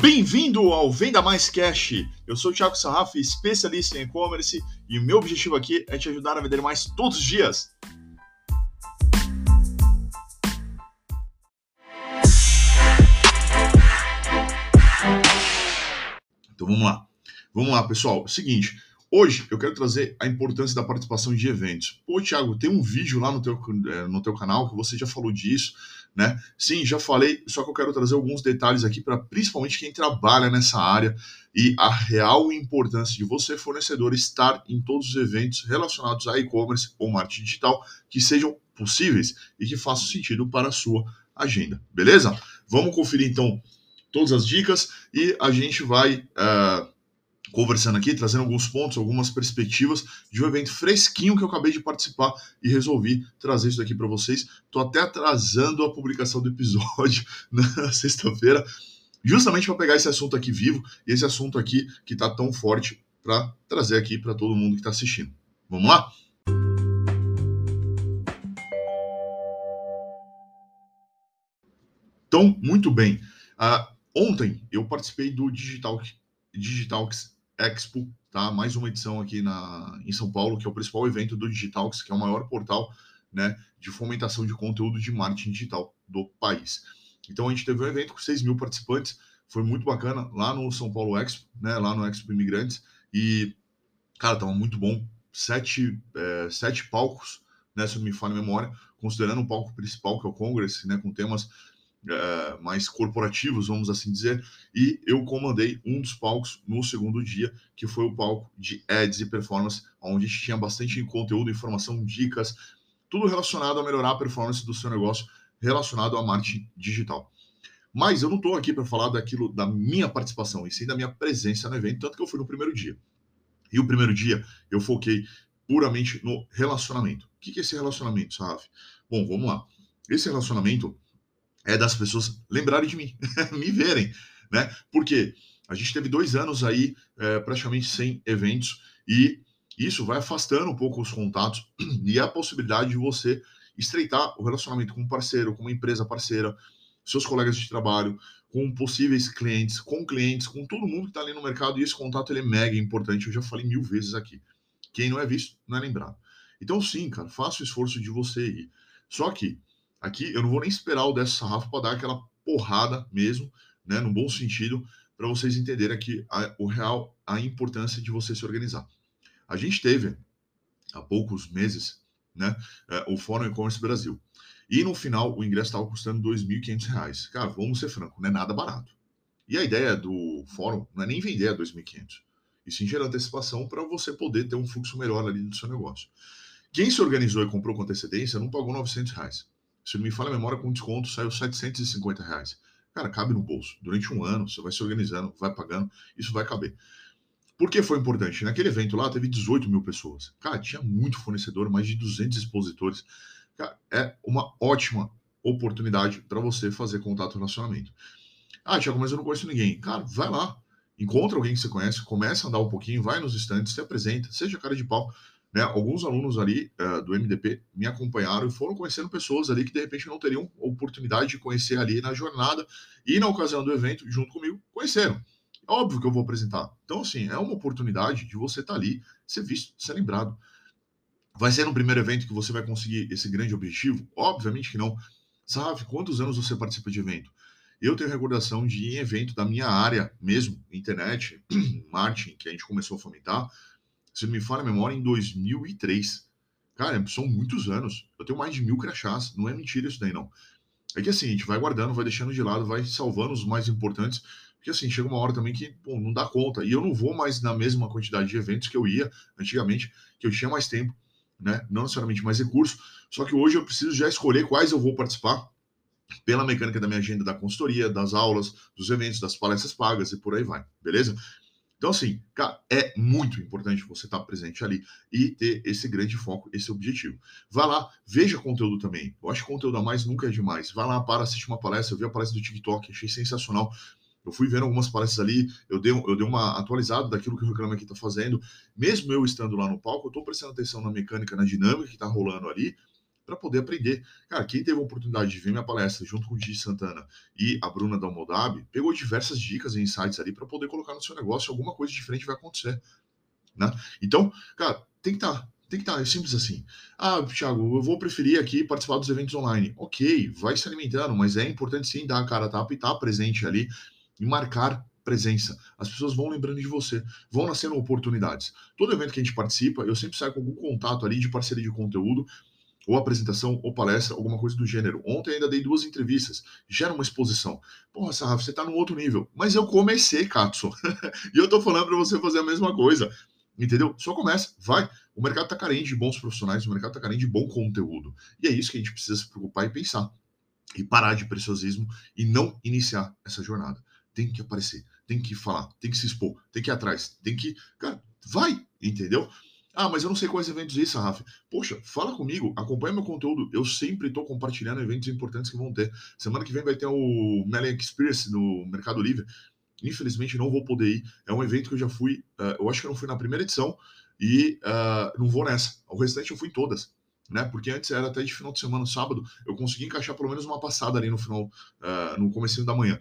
Bem-vindo ao Venda Mais Cash. Eu sou o Thiago Sarraf, especialista em e-commerce, e o meu objetivo aqui é te ajudar a vender mais todos os dias. Então vamos lá. Vamos lá, pessoal. Seguinte, Hoje eu quero trazer a importância da participação de eventos. Pô, Thiago, tem um vídeo lá no teu, eh, no teu canal que você já falou disso, né? Sim, já falei, só que eu quero trazer alguns detalhes aqui para principalmente quem trabalha nessa área e a real importância de você, fornecedor, estar em todos os eventos relacionados a e-commerce ou marketing digital que sejam possíveis e que façam sentido para a sua agenda, beleza? Vamos conferir então todas as dicas e a gente vai. Uh, conversando aqui, trazendo alguns pontos, algumas perspectivas de um evento fresquinho que eu acabei de participar e resolvi trazer isso aqui para vocês. Estou até atrasando a publicação do episódio na sexta-feira, justamente para pegar esse assunto aqui vivo e esse assunto aqui que está tão forte para trazer aqui para todo mundo que está assistindo. Vamos lá? Então, muito bem. Uh, ontem eu participei do Digital Digital Expo, tá? Mais uma edição aqui na, em São Paulo, que é o principal evento do Digitalx, que é o maior portal né, de fomentação de conteúdo de marketing digital do país. Então a gente teve um evento com 6 mil participantes, foi muito bacana lá no São Paulo Expo, né, lá no Expo Imigrantes, e, cara, tava muito bom. Sete, é, sete palcos, né, se não me falha a memória, considerando o palco principal, que é o Congress, né, com temas é, mais corporativos, vamos assim dizer, e eu comandei um dos palcos no segundo dia, que foi o palco de ads e performance, onde a gente tinha bastante conteúdo, informação, dicas, tudo relacionado a melhorar a performance do seu negócio, relacionado a marketing digital. Mas eu não estou aqui para falar daquilo da minha participação, e sim da minha presença no evento, tanto que eu fui no primeiro dia. E o primeiro dia eu foquei puramente no relacionamento. O que é esse relacionamento, Saraf? Bom, vamos lá. Esse relacionamento é das pessoas lembrarem de mim, me verem, né? Porque a gente teve dois anos aí é, praticamente sem eventos e isso vai afastando um pouco os contatos e a possibilidade de você estreitar o relacionamento com um parceiro, com uma empresa parceira, seus colegas de trabalho, com possíveis clientes, com clientes, com todo mundo que está ali no mercado e esse contato ele é mega importante. Eu já falei mil vezes aqui. Quem não é visto não é lembrado. Então, sim, cara, faça o esforço de você ir. Só que Aqui eu não vou nem esperar o dessa sarrafo para dar aquela porrada mesmo, né, no bom sentido, para vocês entenderem aqui a, o real, a importância de você se organizar. A gente teve há poucos meses, né, é, o Fórum E-Commerce Brasil. E no final o ingresso estava custando R$ 2.500. Cara, vamos ser franco, não é nada barato. E a ideia do fórum não é nem vender a 2.500, e sim gerar antecipação para você poder ter um fluxo melhor ali no seu negócio. Quem se organizou e comprou com antecedência não pagou 900 reais se não me falha a memória, com desconto saiu 750 reais. Cara, cabe no bolso. Durante um ano, você vai se organizando, vai pagando, isso vai caber. Por que foi importante? Naquele evento lá teve 18 mil pessoas. Cara, tinha muito fornecedor, mais de 200 expositores. Cara, é uma ótima oportunidade para você fazer contato e relacionamento. Ah, Tiago, mas eu não conheço ninguém. Cara, vai lá. Encontra alguém que você conhece, começa a andar um pouquinho, vai nos estantes, se apresenta, seja cara de pau. Né? Alguns alunos ali uh, do MDP me acompanharam e foram conhecendo pessoas ali que de repente não teriam oportunidade de conhecer ali na jornada e na ocasião do evento, junto comigo, conheceram. É óbvio que eu vou apresentar. Então, assim, é uma oportunidade de você estar tá ali, ser visto, ser lembrado. Vai ser no primeiro evento que você vai conseguir esse grande objetivo? Obviamente que não. Sabe, quantos anos você participa de evento? Eu tenho recordação de ir em evento da minha área mesmo, internet, marketing, que a gente começou a fomentar, se me falha a memória, em 2003. Cara, são muitos anos. Eu tenho mais de mil crachás. Não é mentira isso daí, não. É que assim, a gente vai guardando, vai deixando de lado, vai salvando os mais importantes. Porque assim, chega uma hora também que pô, não dá conta. E eu não vou mais na mesma quantidade de eventos que eu ia antigamente, que eu tinha mais tempo, né? Não necessariamente mais recurso. Só que hoje eu preciso já escolher quais eu vou participar pela mecânica da minha agenda da consultoria, das aulas, dos eventos, das palestras pagas e por aí vai, beleza? Então, assim, cara, é muito importante você estar presente ali e ter esse grande foco, esse objetivo. Vá lá, veja conteúdo também. Eu acho que conteúdo a mais nunca é demais. Vá lá para assistir uma palestra. Eu vi a palestra do TikTok, achei sensacional. Eu fui vendo algumas palestras ali, eu dei, eu dei uma atualizada daquilo que o Reclame aqui está fazendo. Mesmo eu estando lá no palco, eu estou prestando atenção na mecânica, na dinâmica que está rolando ali, para poder aprender. Cara, quem teve a oportunidade de ver minha palestra junto com o Gigi Santana e a Bruna da Modab, pegou diversas dicas e insights ali para poder colocar no seu negócio alguma coisa diferente vai acontecer. Né? Então, cara, tem que estar. Tá, tem que estar, tá, é simples assim. Ah, Thiago, eu vou preferir aqui participar dos eventos online. Ok, vai se alimentando, mas é importante sim dar a cara a tapa e estar tá presente ali e marcar presença. As pessoas vão lembrando de você, vão nascendo oportunidades. Todo evento que a gente participa, eu sempre saio com algum contato ali de parceria de conteúdo, ou apresentação, ou palestra, alguma coisa do gênero. Ontem ainda dei duas entrevistas, gera uma exposição. Porra, Sarraf, você tá num outro nível. Mas eu comecei, Katsu. e eu tô falando para você fazer a mesma coisa. Entendeu? Só começa, vai. O mercado tá carente de bons profissionais, o mercado tá carente de bom conteúdo. E é isso que a gente precisa se preocupar e pensar. E parar de preciosismo e não iniciar essa jornada. Tem que aparecer tem que falar, tem que se expor, tem que ir atrás, tem que. Cara, vai, entendeu? Ah, mas eu não sei quais eventos isso, Rafa. Poxa, fala comigo, acompanha meu conteúdo. Eu sempre estou compartilhando eventos importantes que vão ter. Semana que vem vai ter o Melian Experience no Mercado Livre. Infelizmente não vou poder ir. É um evento que eu já fui, uh, eu acho que eu não fui na primeira edição e uh, não vou nessa. O restante eu fui todas. Né? Porque antes era até de final de semana, sábado, eu consegui encaixar pelo menos uma passada ali no final, uh, no começo da manhã.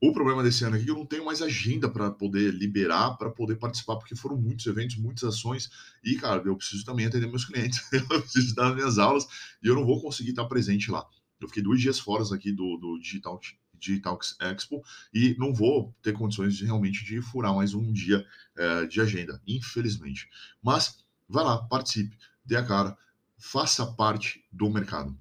O problema desse ano aqui é que eu não tenho mais agenda para poder liberar, para poder participar, porque foram muitos eventos, muitas ações, e, cara, eu preciso também atender meus clientes, eu preciso dar minhas aulas, e eu não vou conseguir estar presente lá. Eu fiquei dois dias fora aqui do, do Digital, Digital Expo e não vou ter condições de realmente de furar mais um dia é, de agenda, infelizmente. Mas vai lá, participe, dê a cara, faça parte do mercado,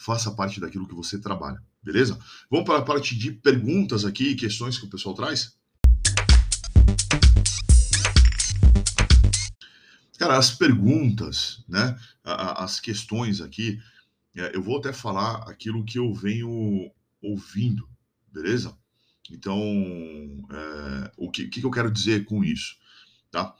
faça parte daquilo que você trabalha. Beleza? Vamos para a parte de perguntas aqui, questões que o pessoal traz? Cara, as perguntas, né? As questões aqui, é, eu vou até falar aquilo que eu venho ouvindo, beleza? Então, é, o que, que eu quero dizer com isso, tá?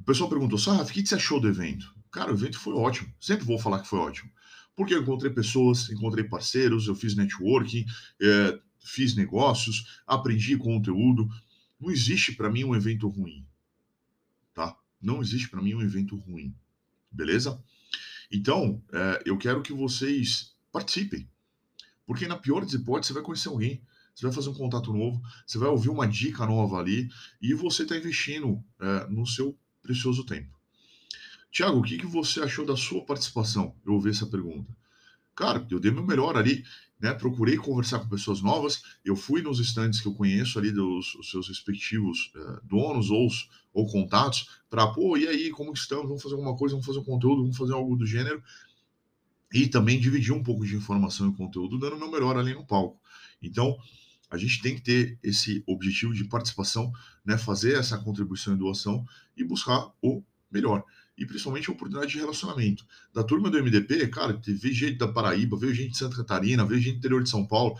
O pessoal perguntou, Sarraf, o que você achou do evento? Cara, o evento foi ótimo. Sempre vou falar que foi ótimo porque eu encontrei pessoas, encontrei parceiros, eu fiz networking, é, fiz negócios, aprendi conteúdo. Não existe para mim um evento ruim, tá? Não existe para mim um evento ruim, beleza? Então, é, eu quero que vocês participem, porque na pior das hipóteses você vai conhecer alguém, você vai fazer um contato novo, você vai ouvir uma dica nova ali e você está investindo é, no seu precioso tempo. Tiago, o que, que você achou da sua participação? Eu ouvi essa pergunta. Cara, eu dei meu melhor ali, né? Procurei conversar com pessoas novas. Eu fui nos estandes que eu conheço ali dos seus respectivos uh, donos ou, ou contatos para, pô, e aí, como estamos? Vamos fazer alguma coisa, vamos fazer um conteúdo, vamos fazer algo do gênero. E também dividir um pouco de informação e conteúdo, dando meu melhor ali no palco. Então, a gente tem que ter esse objetivo de participação, né? Fazer essa contribuição e doação e buscar o melhor e principalmente oportunidade de relacionamento. Da turma do MDP, cara, veio gente da Paraíba, veio gente de Santa Catarina, veio gente do interior de São Paulo.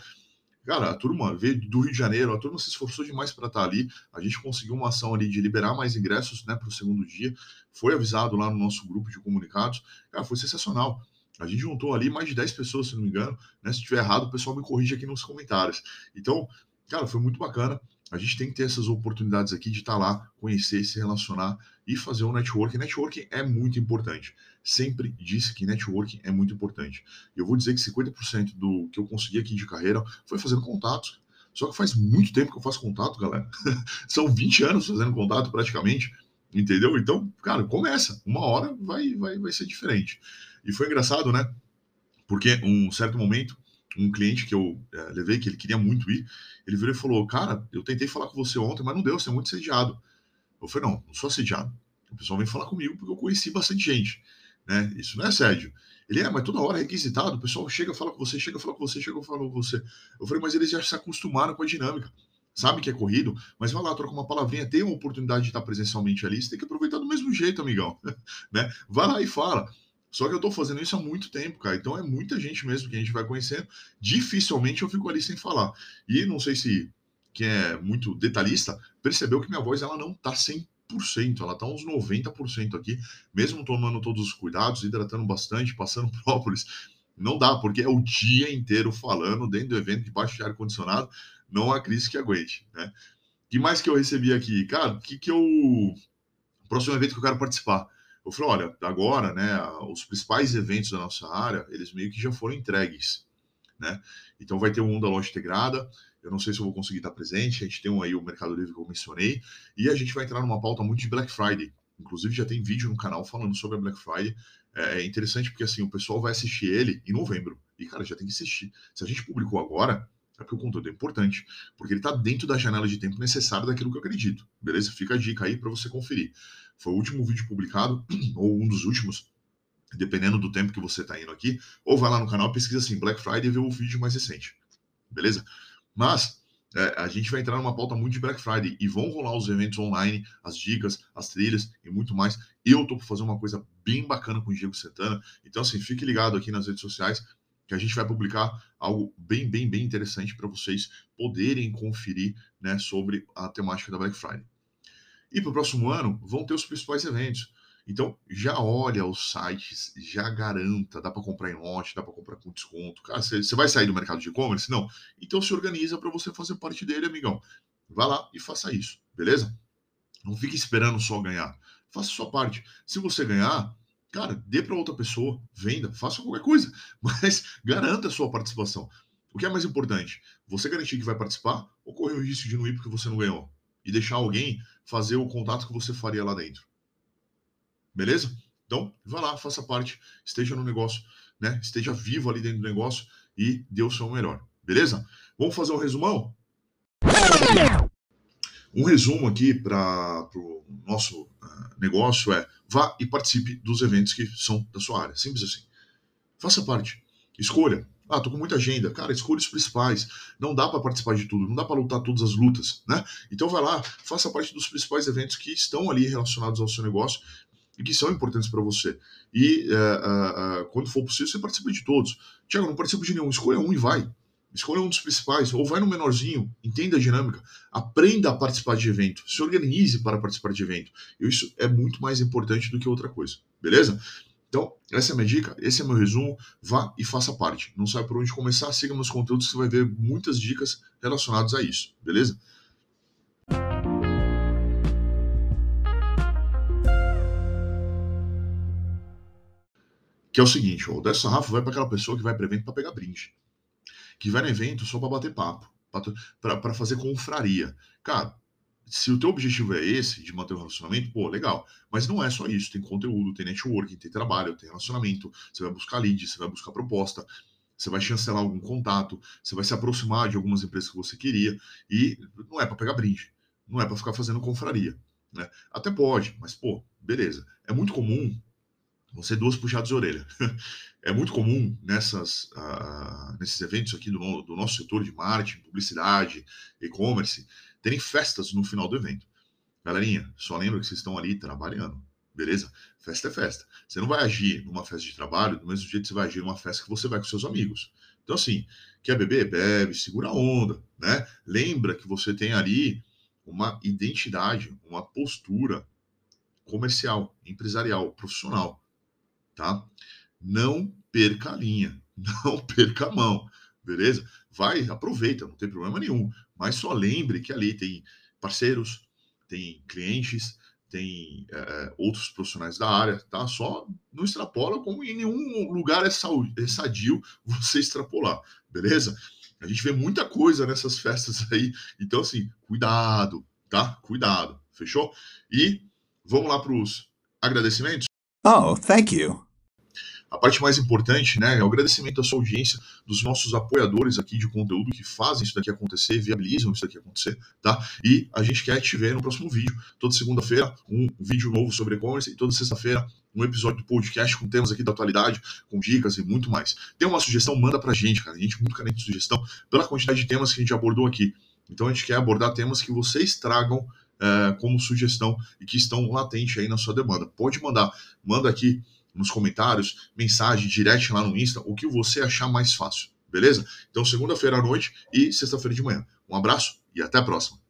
Cara, a turma veio do Rio de Janeiro, a turma se esforçou demais para estar ali. A gente conseguiu uma ação ali de liberar mais ingressos né, para o segundo dia. Foi avisado lá no nosso grupo de comunicados. Cara, foi sensacional. A gente juntou ali mais de 10 pessoas, se não me engano. Né? Se estiver errado, o pessoal me corrige aqui nos comentários. Então, cara, foi muito bacana. A gente tem que ter essas oportunidades aqui de estar lá, conhecer, se relacionar e fazer um networking. Networking é muito importante. Sempre disse que networking é muito importante. Eu vou dizer que 50% do que eu consegui aqui de carreira foi fazendo contatos. Só que faz muito tempo que eu faço contato, galera. São 20 anos fazendo contato praticamente. Entendeu? Então, cara, começa. Uma hora vai, vai, vai ser diferente. E foi engraçado, né? Porque um certo momento um cliente que eu é, levei, que ele queria muito ir, ele virou e falou: Cara, eu tentei falar com você ontem, mas não deu, você é muito sediado. Eu falei: Não, não sou assediado. O pessoal vem falar comigo porque eu conheci bastante gente. Né? Isso não é assédio. Ele é, mas toda hora é requisitado, o pessoal chega, fala com você, chega, fala com você, chega, fala com você. Eu falei, mas eles já se acostumaram com a dinâmica. Sabe que é corrido, mas vai lá, troca uma palavrinha, tem uma oportunidade de estar presencialmente ali, você tem que aproveitar do mesmo jeito, amigão. né? Vai lá e fala. Só que eu tô fazendo isso há muito tempo, cara. Então é muita gente mesmo que a gente vai conhecendo. Dificilmente eu fico ali sem falar. E não sei se quem é muito detalhista percebeu que minha voz ela não tá 100%, ela tá uns 90% aqui, mesmo tomando todos os cuidados, hidratando bastante, passando própolis. Não dá, porque é o dia inteiro falando dentro do evento, debaixo de ar-condicionado, não há crise que aguente, né? que mais que eu recebi aqui? Cara, que que eu... Próximo evento que eu quero participar eu falei, olha, agora, né, os principais eventos da nossa área, eles meio que já foram entregues, né? Então vai ter um da loja integrada, eu não sei se eu vou conseguir estar presente, a gente tem um aí o Mercado Livre que eu mencionei, e a gente vai entrar numa pauta muito de Black Friday. Inclusive já tem vídeo no canal falando sobre a Black Friday. É, é interessante porque assim, o pessoal vai assistir ele em novembro. E, cara, já tem que assistir. Se a gente publicou agora, é porque o conteúdo é importante, porque ele está dentro da janela de tempo necessária daquilo que eu acredito. Beleza? Fica a dica aí para você conferir. Foi o último vídeo publicado, ou um dos últimos, dependendo do tempo que você está indo aqui, ou vai lá no canal, pesquisa assim, Black Friday e vê o vídeo mais recente. Beleza? Mas é, a gente vai entrar numa pauta muito de Black Friday e vão rolar os eventos online, as dicas, as trilhas e muito mais. Eu tô por fazer uma coisa bem bacana com o Diego Santana. Então, assim, fique ligado aqui nas redes sociais que a gente vai publicar algo bem, bem, bem interessante para vocês poderem conferir né, sobre a temática da Black Friday. E para o próximo ano vão ter os principais eventos. Então, já olha os sites, já garanta, dá para comprar em lote, dá para comprar com desconto. Cara, você vai sair do mercado de e-commerce? Não. Então se organiza para você fazer parte dele, amigão. Vá lá e faça isso, beleza? Não fique esperando só ganhar. Faça sua parte. Se você ganhar, cara, dê para outra pessoa, venda, faça qualquer coisa, mas garanta a sua participação. O que é mais importante? Você garantir que vai participar ou correr o risco de não ir porque você não ganhou? E deixar alguém fazer o contato que você faria lá dentro. Beleza? Então, vá lá, faça parte, esteja no negócio, né? Esteja vivo ali dentro do negócio e dê o seu melhor. Beleza? Vamos fazer um resumão? Um resumo aqui para o nosso uh, negócio é vá e participe dos eventos que são da sua área. Simples assim. Faça parte. Escolha. Ah, tô com muita agenda. Cara, escolha os principais. Não dá para participar de tudo, não dá para lutar todas as lutas, né? Então vai lá, faça parte dos principais eventos que estão ali relacionados ao seu negócio e que são importantes para você. E uh, uh, quando for possível, você participa de todos. Tiago, não participo de nenhum, escolha um e vai. Escolha um dos principais, ou vai no menorzinho, entenda a dinâmica, aprenda a participar de evento, se organize para participar de evento. Isso é muito mais importante do que outra coisa, beleza? Então, essa é a minha dica, esse é meu resumo. Vá e faça parte. Não sabe por onde começar, siga meus conteúdos, você vai ver muitas dicas relacionadas a isso, beleza? Que é o seguinte, o dessa Rafa vai para aquela pessoa que vai para evento para pegar brinde. Que vai no evento só para bater papo, para fazer confraria. Cara, se o teu objetivo é esse, de manter o relacionamento, pô, legal. Mas não é só isso. Tem conteúdo, tem networking, tem trabalho, tem relacionamento. Você vai buscar lead, você vai buscar proposta, você vai chancelar algum contato, você vai se aproximar de algumas empresas que você queria. E não é para pegar brinde. Não é para ficar fazendo confraria. Né? Até pode, mas, pô, beleza. É muito comum ser duas puxadas de orelha. É muito comum nessas, uh, nesses eventos aqui do, do, nosso setor de marketing, publicidade, e-commerce, terem festas no final do evento. Galerinha, só lembra que vocês estão ali trabalhando, beleza? Festa é festa. Você não vai agir numa festa de trabalho do mesmo jeito que você vai agir numa festa que você vai com seus amigos. Então, assim, quer beber? Bebe, segura a onda, né? Lembra que você tem ali uma identidade, uma postura comercial, empresarial, profissional tá? Não perca a linha, não perca a mão, beleza? Vai, aproveita, não tem problema nenhum, mas só lembre que ali tem parceiros, tem clientes, tem é, outros profissionais da área, tá? Só não extrapola como em nenhum lugar é, é sadio você extrapolar, beleza? A gente vê muita coisa nessas festas aí, então assim, cuidado, tá? Cuidado, fechou? E vamos lá para os agradecimentos? Oh, thank you. A parte mais importante, né, é o agradecimento à sua audiência, dos nossos apoiadores aqui de conteúdo que fazem isso daqui acontecer, viabilizam isso daqui acontecer, tá? E a gente quer te ver no próximo vídeo. Toda segunda-feira, um vídeo novo sobre e-commerce e toda sexta-feira, um episódio do podcast com temas aqui da atualidade, com dicas e muito mais. Tem uma sugestão, manda pra gente, cara. A gente é muito carente de sugestão pela quantidade de temas que a gente abordou aqui. Então a gente quer abordar temas que vocês tragam é, como sugestão e que estão latentes aí na sua demanda. Pode mandar, manda aqui nos comentários, mensagem, direct lá no Insta, o que você achar mais fácil, beleza? Então, segunda-feira à noite e sexta-feira de manhã. Um abraço e até a próxima.